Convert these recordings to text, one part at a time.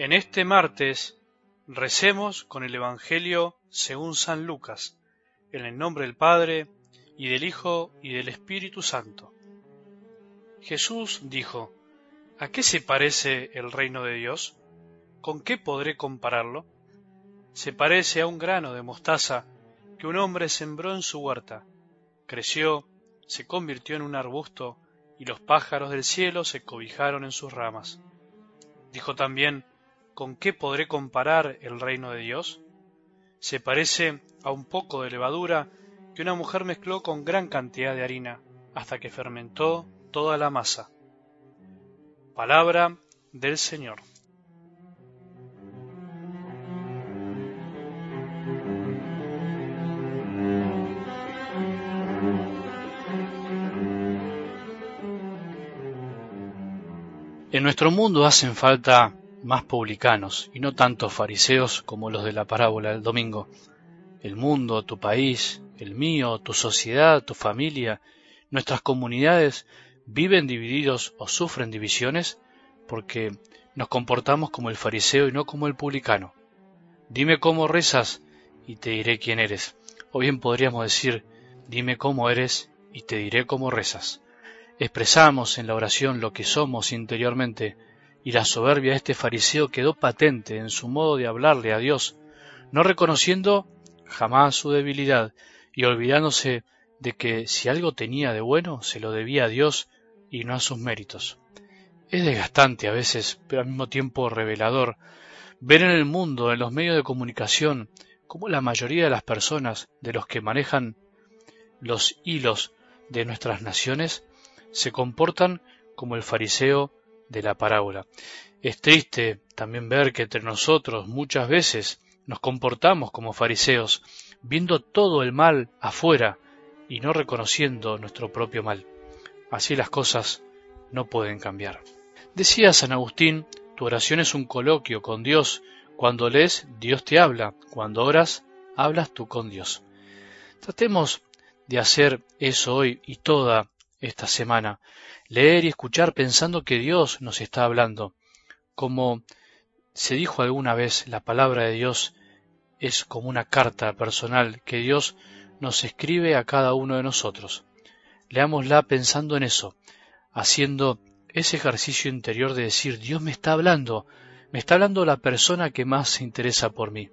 En este martes recemos con el Evangelio según San Lucas, en el nombre del Padre, y del Hijo, y del Espíritu Santo. Jesús dijo, ¿A qué se parece el reino de Dios? ¿Con qué podré compararlo? Se parece a un grano de mostaza que un hombre sembró en su huerta. Creció, se convirtió en un arbusto, y los pájaros del cielo se cobijaron en sus ramas. Dijo también, ¿con qué podré comparar el reino de Dios? Se parece a un poco de levadura que una mujer mezcló con gran cantidad de harina hasta que fermentó toda la masa. Palabra del Señor. En nuestro mundo hacen falta más publicanos y no tantos fariseos como los de la parábola del domingo. El mundo, tu país, el mío, tu sociedad, tu familia, nuestras comunidades viven divididos o sufren divisiones porque nos comportamos como el fariseo y no como el publicano. Dime cómo rezas y te diré quién eres. O bien podríamos decir, dime cómo eres y te diré cómo rezas. Expresamos en la oración lo que somos interiormente y la soberbia de este fariseo quedó patente en su modo de hablarle a Dios, no reconociendo jamás su debilidad y olvidándose de que si algo tenía de bueno se lo debía a Dios y no a sus méritos. Es desgastante a veces, pero al mismo tiempo revelador, ver en el mundo, en los medios de comunicación, cómo la mayoría de las personas, de los que manejan los hilos de nuestras naciones, se comportan como el fariseo de la parábola. Es triste también ver que entre nosotros muchas veces nos comportamos como fariseos, viendo todo el mal afuera y no reconociendo nuestro propio mal. Así las cosas no pueden cambiar. Decía San Agustín, tu oración es un coloquio con Dios. Cuando lees, Dios te habla. Cuando oras, hablas tú con Dios. Tratemos de hacer eso hoy y toda esta semana, leer y escuchar pensando que Dios nos está hablando. Como se dijo alguna vez, la palabra de Dios es como una carta personal que Dios nos escribe a cada uno de nosotros. Leámosla pensando en eso, haciendo ese ejercicio interior de decir, Dios me está hablando, me está hablando la persona que más se interesa por mí.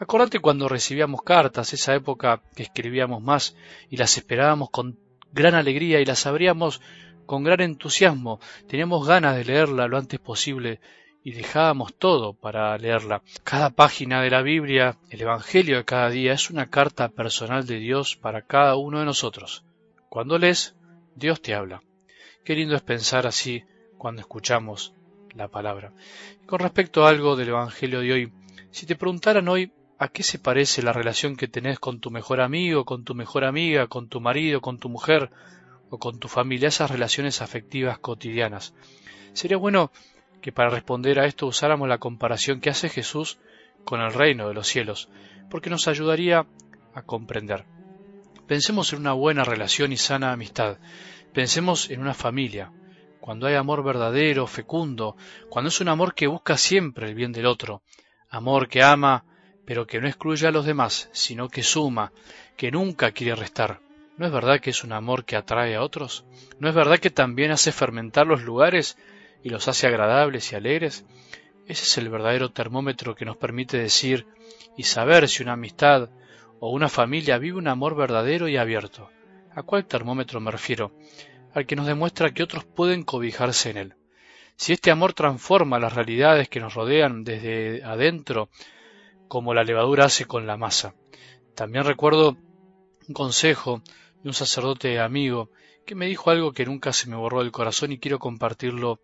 Acordate cuando recibíamos cartas, esa época que escribíamos más y las esperábamos con gran alegría y las abríamos con gran entusiasmo. Teníamos ganas de leerla lo antes posible y dejábamos todo para leerla. Cada página de la Biblia, el Evangelio de cada día, es una carta personal de Dios para cada uno de nosotros. Cuando lees, Dios te habla. Qué lindo es pensar así cuando escuchamos la palabra. Con respecto a algo del Evangelio de hoy, si te preguntaran hoy ¿A qué se parece la relación que tenés con tu mejor amigo, con tu mejor amiga, con tu marido, con tu mujer o con tu familia, esas relaciones afectivas cotidianas? Sería bueno que para responder a esto usáramos la comparación que hace Jesús con el reino de los cielos, porque nos ayudaría a comprender. Pensemos en una buena relación y sana amistad. Pensemos en una familia, cuando hay amor verdadero, fecundo, cuando es un amor que busca siempre el bien del otro, amor que ama pero que no excluye a los demás, sino que suma, que nunca quiere restar. ¿No es verdad que es un amor que atrae a otros? ¿No es verdad que también hace fermentar los lugares y los hace agradables y alegres? Ese es el verdadero termómetro que nos permite decir y saber si una amistad o una familia vive un amor verdadero y abierto. ¿A cuál termómetro me refiero? Al que nos demuestra que otros pueden cobijarse en él. Si este amor transforma las realidades que nos rodean desde adentro como la levadura hace con la masa. También recuerdo un consejo de un sacerdote amigo que me dijo algo que nunca se me borró del corazón y quiero compartirlo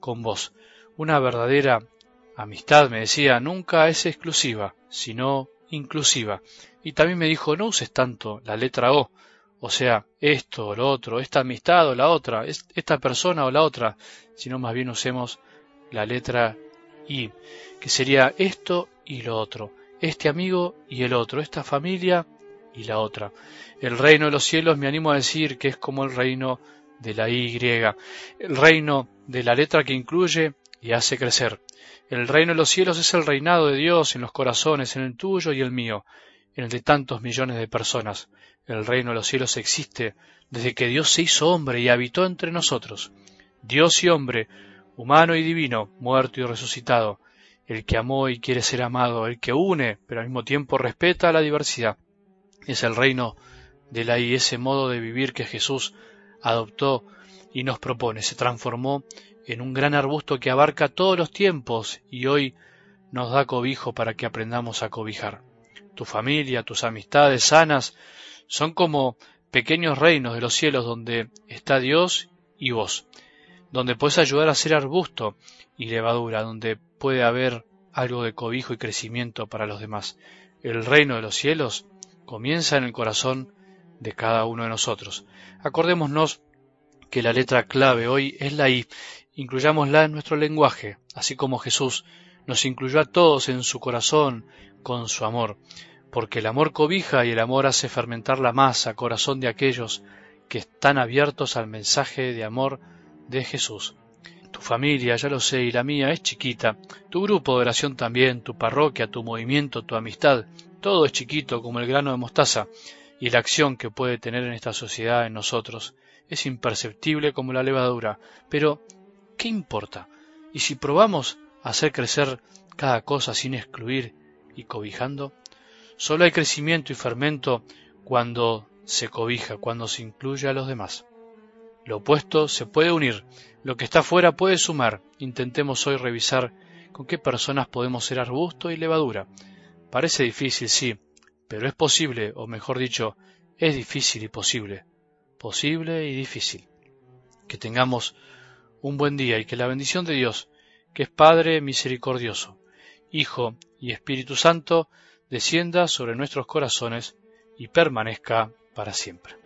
con vos. Una verdadera amistad, me decía, nunca es exclusiva, sino inclusiva. Y también me dijo, no uses tanto la letra O, o sea, esto o lo otro, esta amistad o la otra, esta persona o la otra, sino más bien usemos la letra I, que sería esto y lo otro, este amigo y el otro, esta familia y la otra. El reino de los cielos me animo a decir que es como el reino de la Y, el reino de la letra que incluye y hace crecer. El reino de los cielos es el reinado de Dios en los corazones, en el tuyo y el mío, en el de tantos millones de personas. El reino de los cielos existe desde que Dios se hizo hombre y habitó entre nosotros. Dios y hombre, humano y divino, muerto y resucitado, el que amó y quiere ser amado, el que une, pero al mismo tiempo respeta la diversidad. Es el reino de la y ese modo de vivir que Jesús adoptó y nos propone. Se transformó en un gran arbusto que abarca todos los tiempos y hoy nos da cobijo para que aprendamos a cobijar. Tu familia, tus amistades sanas son como pequeños reinos de los cielos donde está Dios y vos, donde puedes ayudar a ser arbusto y levadura, donde puede haber algo de cobijo y crecimiento para los demás. El reino de los cielos comienza en el corazón de cada uno de nosotros. Acordémonos que la letra clave hoy es la I incluyámosla en nuestro lenguaje, así como Jesús nos incluyó a todos en su corazón con su amor, porque el amor cobija y el amor hace fermentar la masa, corazón de aquellos que están abiertos al mensaje de amor de Jesús. Tu familia, ya lo sé, y la mía es chiquita, tu grupo de oración también, tu parroquia, tu movimiento, tu amistad, todo es chiquito como el grano de mostaza, y la acción que puede tener en esta sociedad en nosotros es imperceptible como la levadura, pero ¿qué importa? Y si probamos hacer crecer cada cosa sin excluir y cobijando, solo hay crecimiento y fermento cuando se cobija, cuando se incluye a los demás. Lo opuesto se puede unir, lo que está fuera puede sumar. Intentemos hoy revisar con qué personas podemos ser arbusto y levadura. Parece difícil, sí, pero es posible, o mejor dicho, es difícil y posible. Posible y difícil. Que tengamos un buen día y que la bendición de Dios, que es Padre misericordioso, Hijo y Espíritu Santo, descienda sobre nuestros corazones y permanezca para siempre.